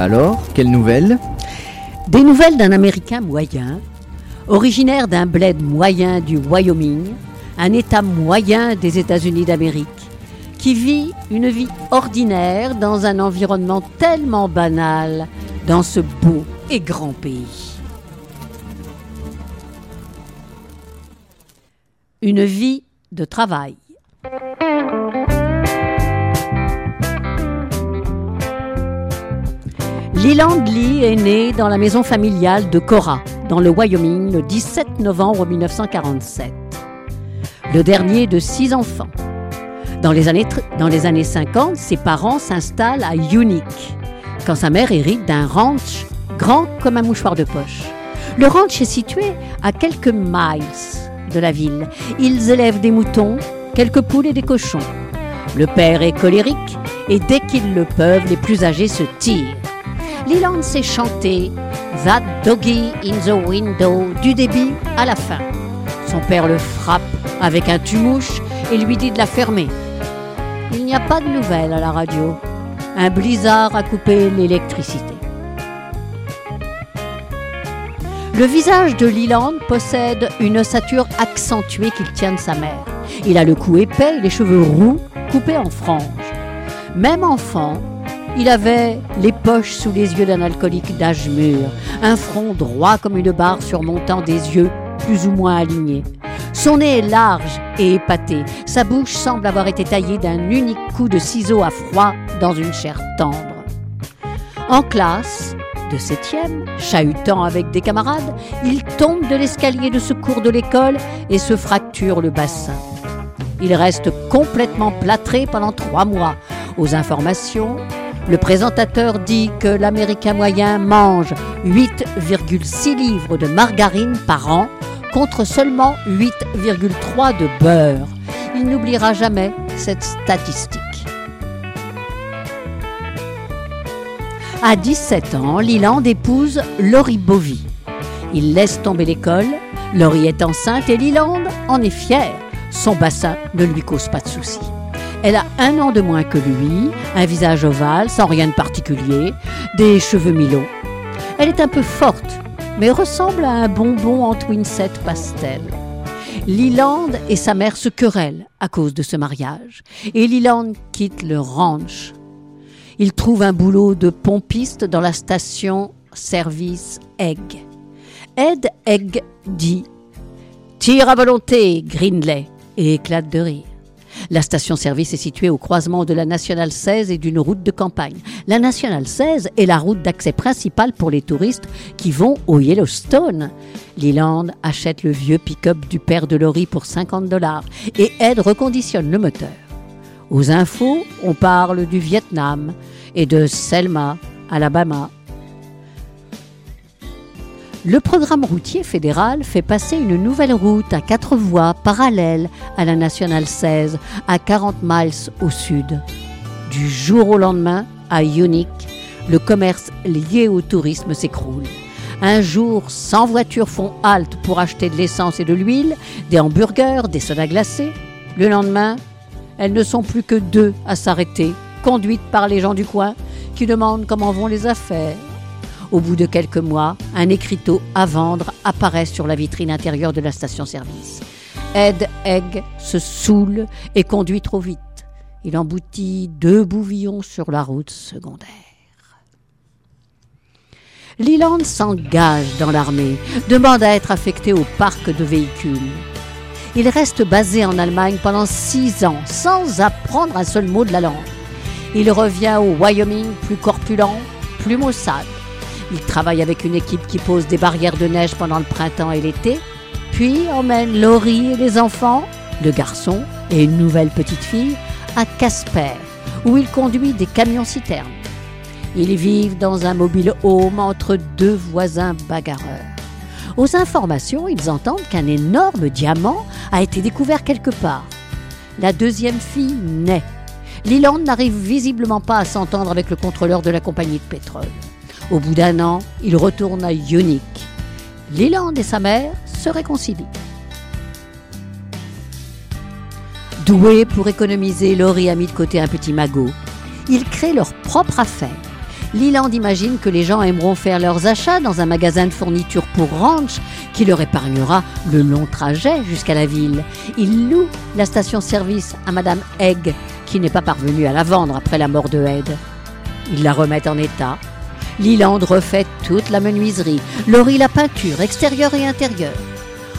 Alors, quelle nouvelle Des nouvelles d'un Américain moyen, originaire d'un bled moyen du Wyoming, un État moyen des États-Unis d'Amérique, qui vit une vie ordinaire dans un environnement tellement banal dans ce beau et grand pays. Une vie de travail. Leland Lee est né dans la maison familiale de Cora, dans le Wyoming, le 17 novembre 1947. Le dernier de six enfants. Dans les années, dans les années 50, ses parents s'installent à Unique, quand sa mère hérite d'un ranch grand comme un mouchoir de poche. Le ranch est situé à quelques miles de la ville. Ils élèvent des moutons, quelques poules et des cochons. Le père est colérique et dès qu'ils le peuvent, les plus âgés se tirent. Leland sait chanter That Doggy in the Window du début à la fin. Son père le frappe avec un tumouche et lui dit de la fermer. Il n'y a pas de nouvelles à la radio. Un blizzard a coupé l'électricité. Le visage de Leland possède une ossature accentuée qu'il tient de sa mère. Il a le cou épais et les cheveux roux coupés en franges. Même enfant, il avait les poches sous les yeux d'un alcoolique d'âge mûr, un front droit comme une barre surmontant des yeux plus ou moins alignés. Son nez est large et épaté. Sa bouche semble avoir été taillée d'un unique coup de ciseau à froid dans une chair tendre. En classe, de septième, chahutant avec des camarades, il tombe de l'escalier de secours de l'école et se fracture le bassin. Il reste complètement plâtré pendant trois mois. Aux informations, le présentateur dit que l'Américain moyen mange 8,6 livres de margarine par an contre seulement 8,3 de beurre. Il n'oubliera jamais cette statistique. À 17 ans, Leland épouse Laurie Bovy. Il laisse tomber l'école, Laurie est enceinte et Leland en est fier. Son bassin ne lui cause pas de soucis. Elle a un an de moins que lui, un visage ovale, sans rien de particulier, des cheveux mi-longs. Elle est un peu forte, mais ressemble à un bonbon en twinsette pastel. Leland et sa mère se querellent à cause de ce mariage, et Leland quitte le ranch. Il trouve un boulot de pompiste dans la station service Egg. Ed Egg dit Tire à volonté, Greenley, et éclate de rire. La station-service est située au croisement de la Nationale 16 et d'une route de campagne. La Nationale 16 est la route d'accès principale pour les touristes qui vont au Yellowstone. Leland achète le vieux pick-up du père de Laurie pour 50 dollars et Ed reconditionne le moteur. Aux infos, on parle du Vietnam et de Selma, Alabama. Le programme routier fédéral fait passer une nouvelle route à quatre voies parallèle à la nationale 16 à 40 miles au sud. Du jour au lendemain, à Unique, le commerce lié au tourisme s'écroule. Un jour, 100 voitures font halte pour acheter de l'essence et de l'huile, des hamburgers, des sodas glacés. Le lendemain, elles ne sont plus que deux à s'arrêter, conduites par les gens du coin qui demandent comment vont les affaires. Au bout de quelques mois, un écriteau à vendre apparaît sur la vitrine intérieure de la station-service. Ed Egg se saoule et conduit trop vite. Il emboutit deux bouvillons sur la route secondaire. Leland s'engage dans l'armée, demande à être affecté au parc de véhicules. Il reste basé en Allemagne pendant six ans sans apprendre un seul mot de la langue. Il revient au Wyoming plus corpulent, plus maussade. Il travaille avec une équipe qui pose des barrières de neige pendant le printemps et l'été, puis emmène Laurie et les enfants, le garçon et une nouvelle petite fille, à Casper, où il conduit des camions-citernes. Ils vivent dans un mobile home entre deux voisins bagarreurs. Aux informations, ils entendent qu'un énorme diamant a été découvert quelque part. La deuxième fille naît. Leland n'arrive visiblement pas à s'entendre avec le contrôleur de la compagnie de pétrole. Au bout d'un an, il retourne à Unique. Leland et sa mère se réconcilient. Doué pour économiser, Laurie a mis de côté un petit magot. Ils créent leur propre affaire. Leland imagine que les gens aimeront faire leurs achats dans un magasin de fournitures pour ranch qui leur épargnera le long trajet jusqu'à la ville. Il loue la station-service à Madame Egg, qui n'est pas parvenue à la vendre après la mort de Ed. Il la remet en état. Leland refait toute la menuiserie, Laurie la peinture, extérieure et intérieure.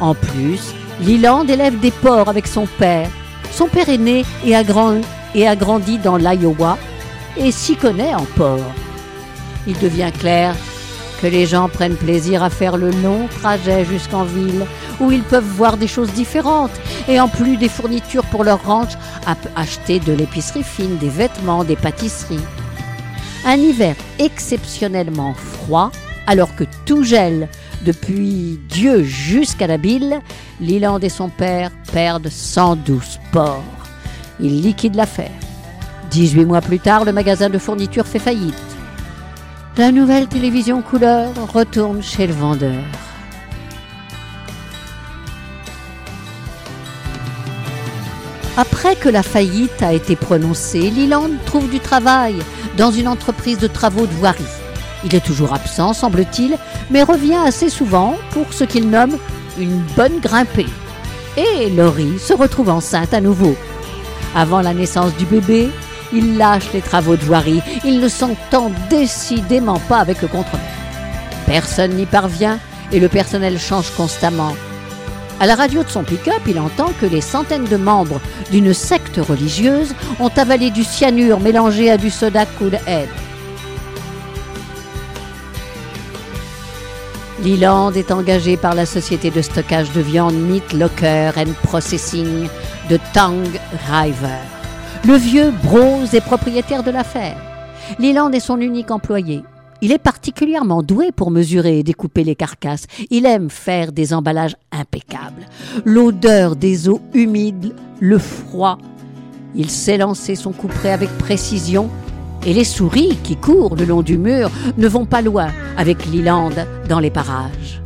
En plus, Leland élève des porcs avec son père. Son père est né et a, et a grandi dans l'Iowa et s'y connaît en porc. Il devient clair que les gens prennent plaisir à faire le long trajet jusqu'en ville, où ils peuvent voir des choses différentes, et en plus des fournitures pour leur ranch, acheter de l'épicerie fine, des vêtements, des pâtisseries. Un hiver exceptionnellement froid, alors que tout gèle depuis Dieu jusqu'à la bille, Leland et son père perdent 112 porcs. Ils liquident l'affaire. 18 mois plus tard, le magasin de fournitures fait faillite. La nouvelle télévision couleur retourne chez le vendeur. Après que la faillite a été prononcée, Leland trouve du travail dans une entreprise de travaux de voirie. Il est toujours absent, semble-t-il, mais revient assez souvent pour ce qu'il nomme une bonne grimpée. Et Laurie se retrouve enceinte à nouveau. Avant la naissance du bébé, il lâche les travaux de voirie. Il ne s'entend décidément pas avec le contremaître. Personne n'y parvient et le personnel change constamment. À la radio de son pick-up, il entend que les centaines de membres d'une secte religieuse ont avalé du cyanure mélangé à du soda Cool Head. Leland est engagé par la société de stockage de viande Meat Locker and Processing de Tang River. Le vieux Brose est propriétaire de l'affaire. Leland est son unique employé. Il est particulièrement doué pour mesurer et découper les carcasses. Il aime faire des emballages impeccables. L'odeur des eaux humides, le froid. Il sait lancer son couperet avec précision et les souris qui courent le long du mur ne vont pas loin avec Leland dans les parages.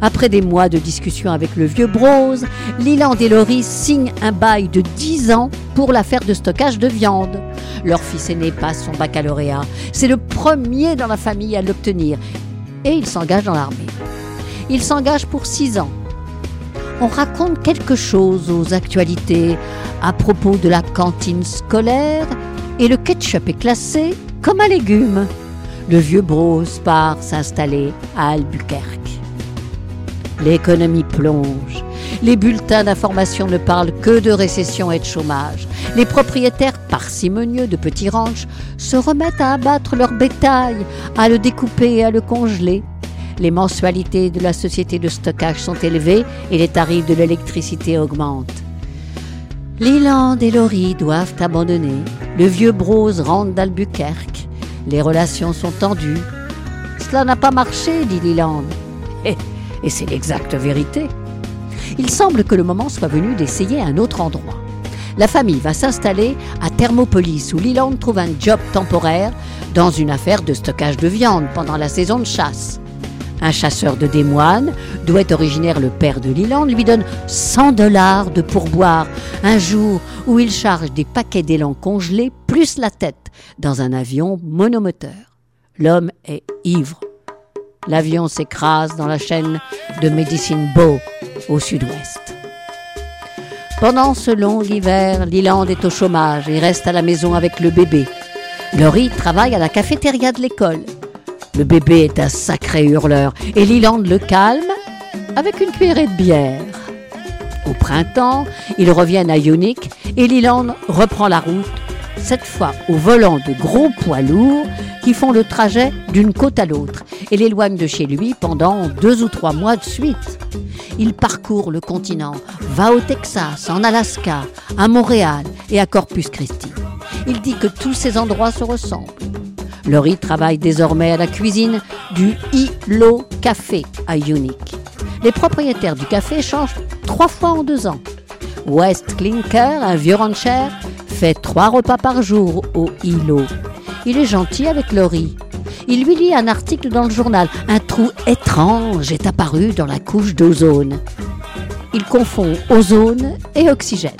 Après des mois de discussion avec le vieux Brose, Leland et Laurie signent un bail de 10 ans pour l'affaire de stockage de viande. Leur fils aîné passe son baccalauréat. C'est le premier dans la famille à l'obtenir. Et il s'engage dans l'armée. Il s'engage pour 6 ans. On raconte quelque chose aux actualités à propos de la cantine scolaire et le ketchup est classé comme un légume. Le vieux Brose part s'installer à Albuquerque. L'économie plonge. Les bulletins d'information ne parlent que de récession et de chômage. Les propriétaires parcimonieux de petits ranchs se remettent à abattre leur bétail, à le découper et à le congeler. Les mensualités de la société de stockage sont élevées et les tarifs de l'électricité augmentent. Leland et Laurie doivent abandonner. Le vieux Brose rentre d'Albuquerque. Les relations sont tendues. Cela n'a pas marché, dit Leland. Et c'est l'exacte vérité. Il semble que le moment soit venu d'essayer un autre endroit. La famille va s'installer à Thermopolis où Leland trouve un job temporaire dans une affaire de stockage de viande pendant la saison de chasse. Un chasseur de démoines, d'où est originaire le père de Leland, lui donne 100 dollars de pourboire un jour où il charge des paquets d'élan congelés plus la tête dans un avion monomoteur. L'homme est ivre. L'avion s'écrase dans la chaîne de Medicine Bow au sud-ouest. Pendant ce long hiver, Leland est au chômage et reste à la maison avec le bébé. Laurie travaille à la cafétéria de l'école. Le bébé est un sacré hurleur et Leland le calme avec une cuillerée de bière. Au printemps, ils reviennent à Unique et Leland reprend la route, cette fois au volant de gros poids lourds qui font le trajet d'une côte à l'autre et l'éloignent de chez lui pendant deux ou trois mois de suite. Il parcourt le continent, va au Texas, en Alaska, à Montréal et à Corpus Christi. Il dit que tous ces endroits se ressemblent. Laurie travaille désormais à la cuisine du ILO Café à Unique. Les propriétaires du café changent trois fois en deux ans. West Clinker, un vieux rancher, fait trois repas par jour au ILO. Il est gentil avec Laurie. Il lui lit un article dans le journal. Un trou étrange est apparu dans la couche d'ozone. Il confond ozone et oxygène.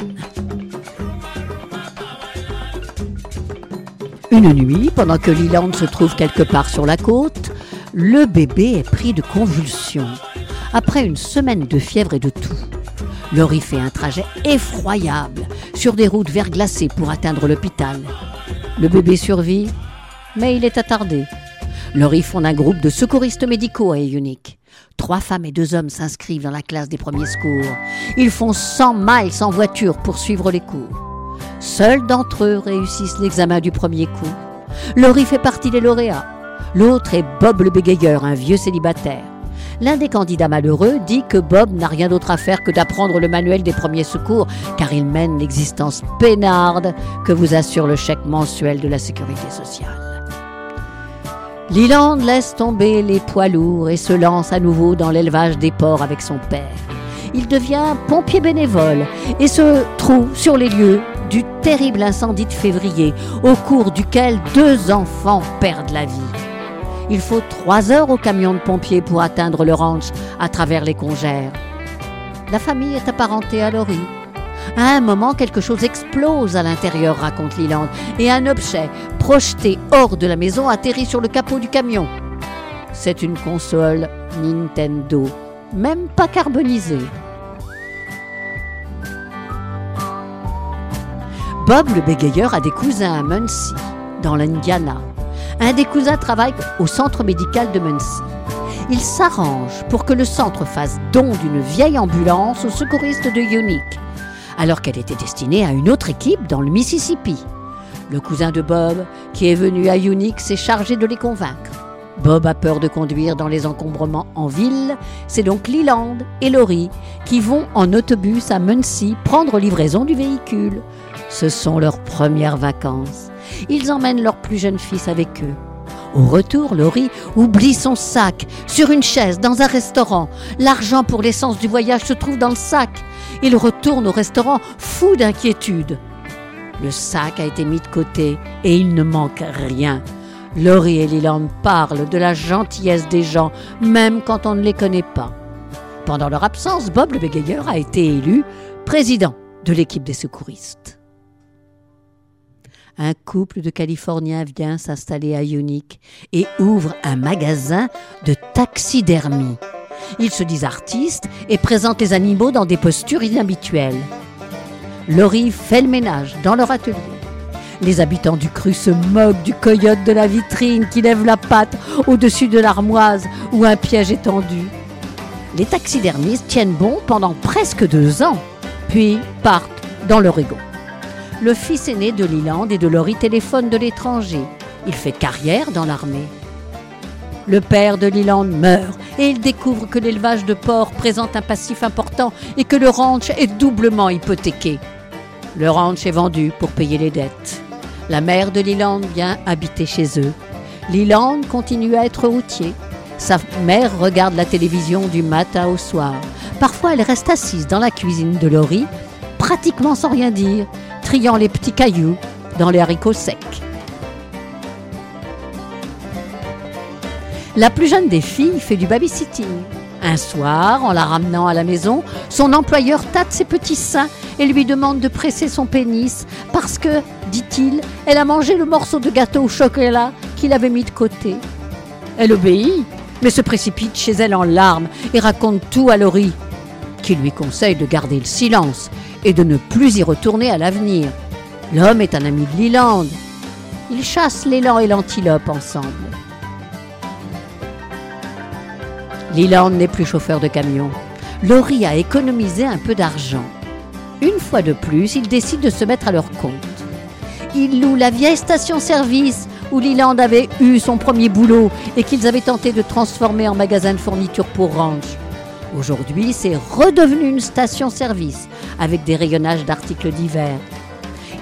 Une nuit, pendant que Leland se trouve quelque part sur la côte, le bébé est pris de convulsions. Après une semaine de fièvre et de toux, Laurie fait un trajet effroyable sur des routes verglacées pour atteindre l'hôpital. Le bébé survit, mais il est attardé. Laurie fonde un groupe de secouristes médicaux à Unique. Trois femmes et deux hommes s'inscrivent dans la classe des premiers secours. Ils font 100 miles en voiture pour suivre les cours. Seuls d'entre eux réussissent l'examen du premier coup. Laurie fait partie des lauréats. L'autre est Bob le bégayeur, un vieux célibataire. L'un des candidats malheureux dit que Bob n'a rien d'autre à faire que d'apprendre le manuel des premiers secours, car il mène l'existence peinarde que vous assure le chèque mensuel de la sécurité sociale. Leland laisse tomber les poids lourds et se lance à nouveau dans l'élevage des porcs avec son père. Il devient pompier bénévole et se trouve sur les lieux du terrible incendie de février, au cours duquel deux enfants perdent la vie. Il faut trois heures au camion de pompiers pour atteindre le ranch à travers les congères. La famille est apparentée à Laurie. À un moment, quelque chose explose à l'intérieur, raconte Leland, et un objet projeté hors de la maison atterrit sur le capot du camion. C'est une console Nintendo, même pas carbonisée. Bob le bégayeur a des cousins à Muncie, dans l'Indiana. Un des cousins travaille au centre médical de Muncie. Il s'arrange pour que le centre fasse don d'une vieille ambulance aux secouristes de Unique, alors qu'elle était destinée à une autre équipe dans le Mississippi. Le cousin de Bob, qui est venu à Unique, s'est chargé de les convaincre. Bob a peur de conduire dans les encombrements en ville, c'est donc Leland et Laurie qui vont en autobus à Muncie prendre livraison du véhicule. Ce sont leurs premières vacances. Ils emmènent leur plus jeune fils avec eux. Au retour, Laurie oublie son sac sur une chaise dans un restaurant. L'argent pour l'essence du voyage se trouve dans le sac. Il retourne au restaurant fou d'inquiétude. Le sac a été mis de côté et il ne manque rien. Laurie et Leland parlent de la gentillesse des gens, même quand on ne les connaît pas. Pendant leur absence, Bob le bégayeur a été élu président de l'équipe des secouristes un couple de Californiens vient s'installer à Unique et ouvre un magasin de taxidermie. Ils se disent artistes et présentent les animaux dans des postures inhabituelles. Laurie fait le ménage dans leur atelier. Les habitants du cru se moquent du coyote de la vitrine qui lève la patte au-dessus de l'armoise ou un piège étendu. Les taxidermistes tiennent bon pendant presque deux ans, puis partent dans leur ego le fils aîné de Leland et de Laurie téléphone de l'étranger. Il fait carrière dans l'armée. Le père de Leland meurt et il découvre que l'élevage de porcs présente un passif important et que le ranch est doublement hypothéqué. Le ranch est vendu pour payer les dettes. La mère de Leland vient habiter chez eux. Leland continue à être routier. Sa mère regarde la télévision du matin au soir. Parfois, elle reste assise dans la cuisine de Laurie, pratiquement sans rien dire, triant les petits cailloux dans les haricots secs. La plus jeune des filles fait du babysitting. Un soir, en la ramenant à la maison, son employeur tâte ses petits seins et lui demande de presser son pénis parce que, dit-il, elle a mangé le morceau de gâteau au chocolat qu'il avait mis de côté. Elle obéit, mais se précipite chez elle en larmes et raconte tout à Laurie, qui lui conseille de garder le silence et de ne plus y retourner à l'avenir. L'homme est un ami de Leland. Ils chassent l'élan et l'antilope ensemble. Leland n'est plus chauffeur de camion. Laurie a économisé un peu d'argent. Une fois de plus, il décide de se mettre à leur compte. Il loue la vieille station-service où Leland avait eu son premier boulot et qu'ils avaient tenté de transformer en magasin de fourniture pour ranch. Aujourd'hui, c'est redevenu une station-service avec des rayonnages d'articles divers.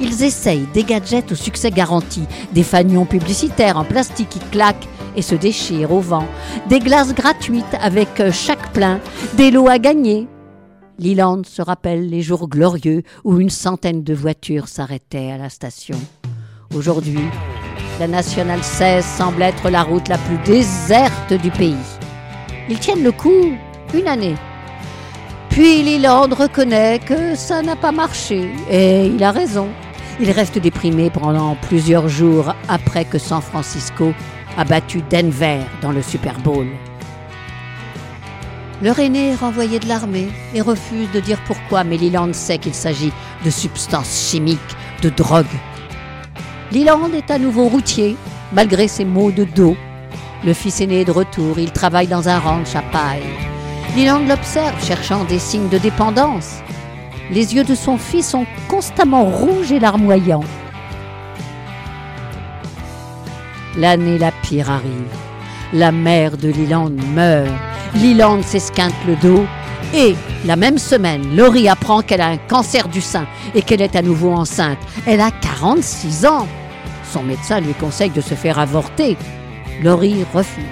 Ils essayent des gadgets au succès garanti, des fanions publicitaires en plastique qui claquent et se déchirent au vent, des glaces gratuites avec chaque plein, des lots à gagner. Leland se rappelle les jours glorieux où une centaine de voitures s'arrêtaient à la station. Aujourd'hui, la Nationale 16 semble être la route la plus déserte du pays. Ils tiennent le coup une année. Puis Leland reconnaît que ça n'a pas marché, et il a raison. Il reste déprimé pendant plusieurs jours après que San Francisco a battu Denver dans le Super Bowl. Leur aîné est renvoyé de l'armée et refuse de dire pourquoi, mais Leland sait qu'il s'agit de substances chimiques, de drogue. Leland est à nouveau routier, malgré ses maux de dos. Le fils aîné est de retour, il travaille dans un ranch à paille. Leland l'observe, cherchant des signes de dépendance. Les yeux de son fils sont constamment rouges et larmoyants. L'année la pire arrive. La mère de Leland meurt. Leland s'esquinte le dos. Et la même semaine, Laurie apprend qu'elle a un cancer du sein et qu'elle est à nouveau enceinte. Elle a 46 ans. Son médecin lui conseille de se faire avorter. Laurie refuse.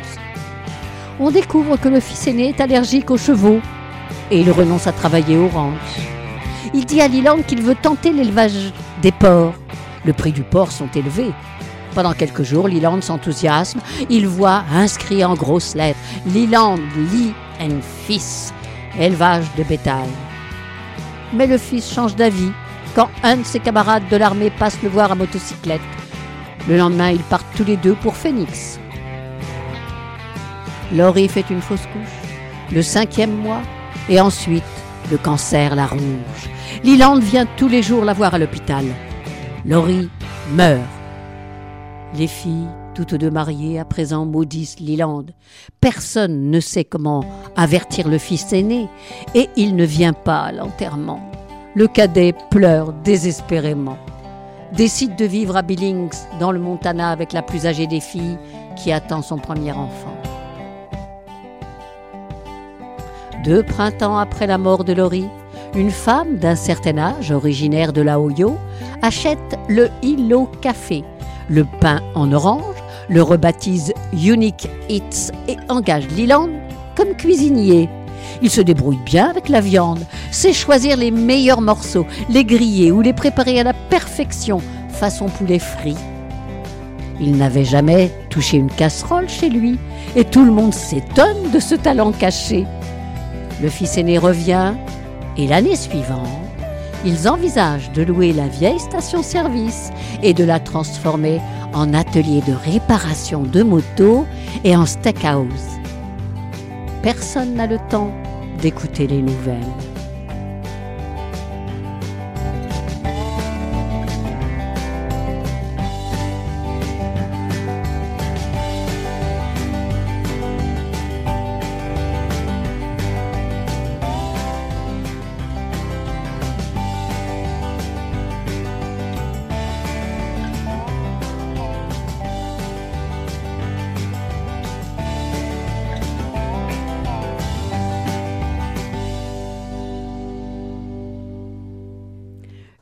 On découvre que le fils aîné est allergique aux chevaux et il renonce à travailler au ranch. Il dit à Leland qu'il veut tenter l'élevage des porcs. Le prix du porc sont élevés. Pendant quelques jours, Leland s'enthousiasme. Il voit inscrit en grosses lettres Leland Lee and Fils, élevage de bétail. Mais le fils change d'avis quand un de ses camarades de l'armée passe le voir à motocyclette. Le lendemain, ils partent tous les deux pour Phoenix. Laurie fait une fausse couche, le cinquième mois, et ensuite le cancer la ronge. Leland vient tous les jours la voir à l'hôpital. Laurie meurt. Les filles, toutes deux mariées, à présent maudissent Leland. Personne ne sait comment avertir le fils aîné, et il ne vient pas à l'enterrement. Le cadet pleure désespérément. Décide de vivre à Billings, dans le Montana, avec la plus âgée des filles, qui attend son premier enfant. Deux printemps après la mort de Laurie, une femme d'un certain âge, originaire de la achète le Hilo Café, le pain en orange, le rebaptise Unique Eats et engage Leland comme cuisinier. Il se débrouille bien avec la viande, sait choisir les meilleurs morceaux, les griller ou les préparer à la perfection, façon poulet frit. Il n'avait jamais touché une casserole chez lui, et tout le monde s'étonne de ce talent caché. Le fils aîné revient, et l'année suivante, ils envisagent de louer la vieille station-service et de la transformer en atelier de réparation de motos et en steakhouse. Personne n'a le temps d'écouter les nouvelles.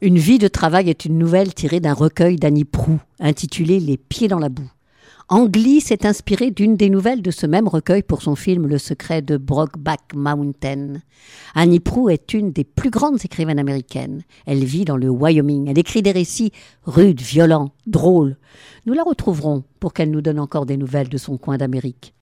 Une vie de travail est une nouvelle tirée d'un recueil d'Annie Proux, intitulé Les pieds dans la boue. Angly s'est inspiré d'une des nouvelles de ce même recueil pour son film Le secret de Brokeback Mountain. Annie Proux est une des plus grandes écrivaines américaines. Elle vit dans le Wyoming. Elle écrit des récits rudes, violents, drôles. Nous la retrouverons pour qu'elle nous donne encore des nouvelles de son coin d'Amérique.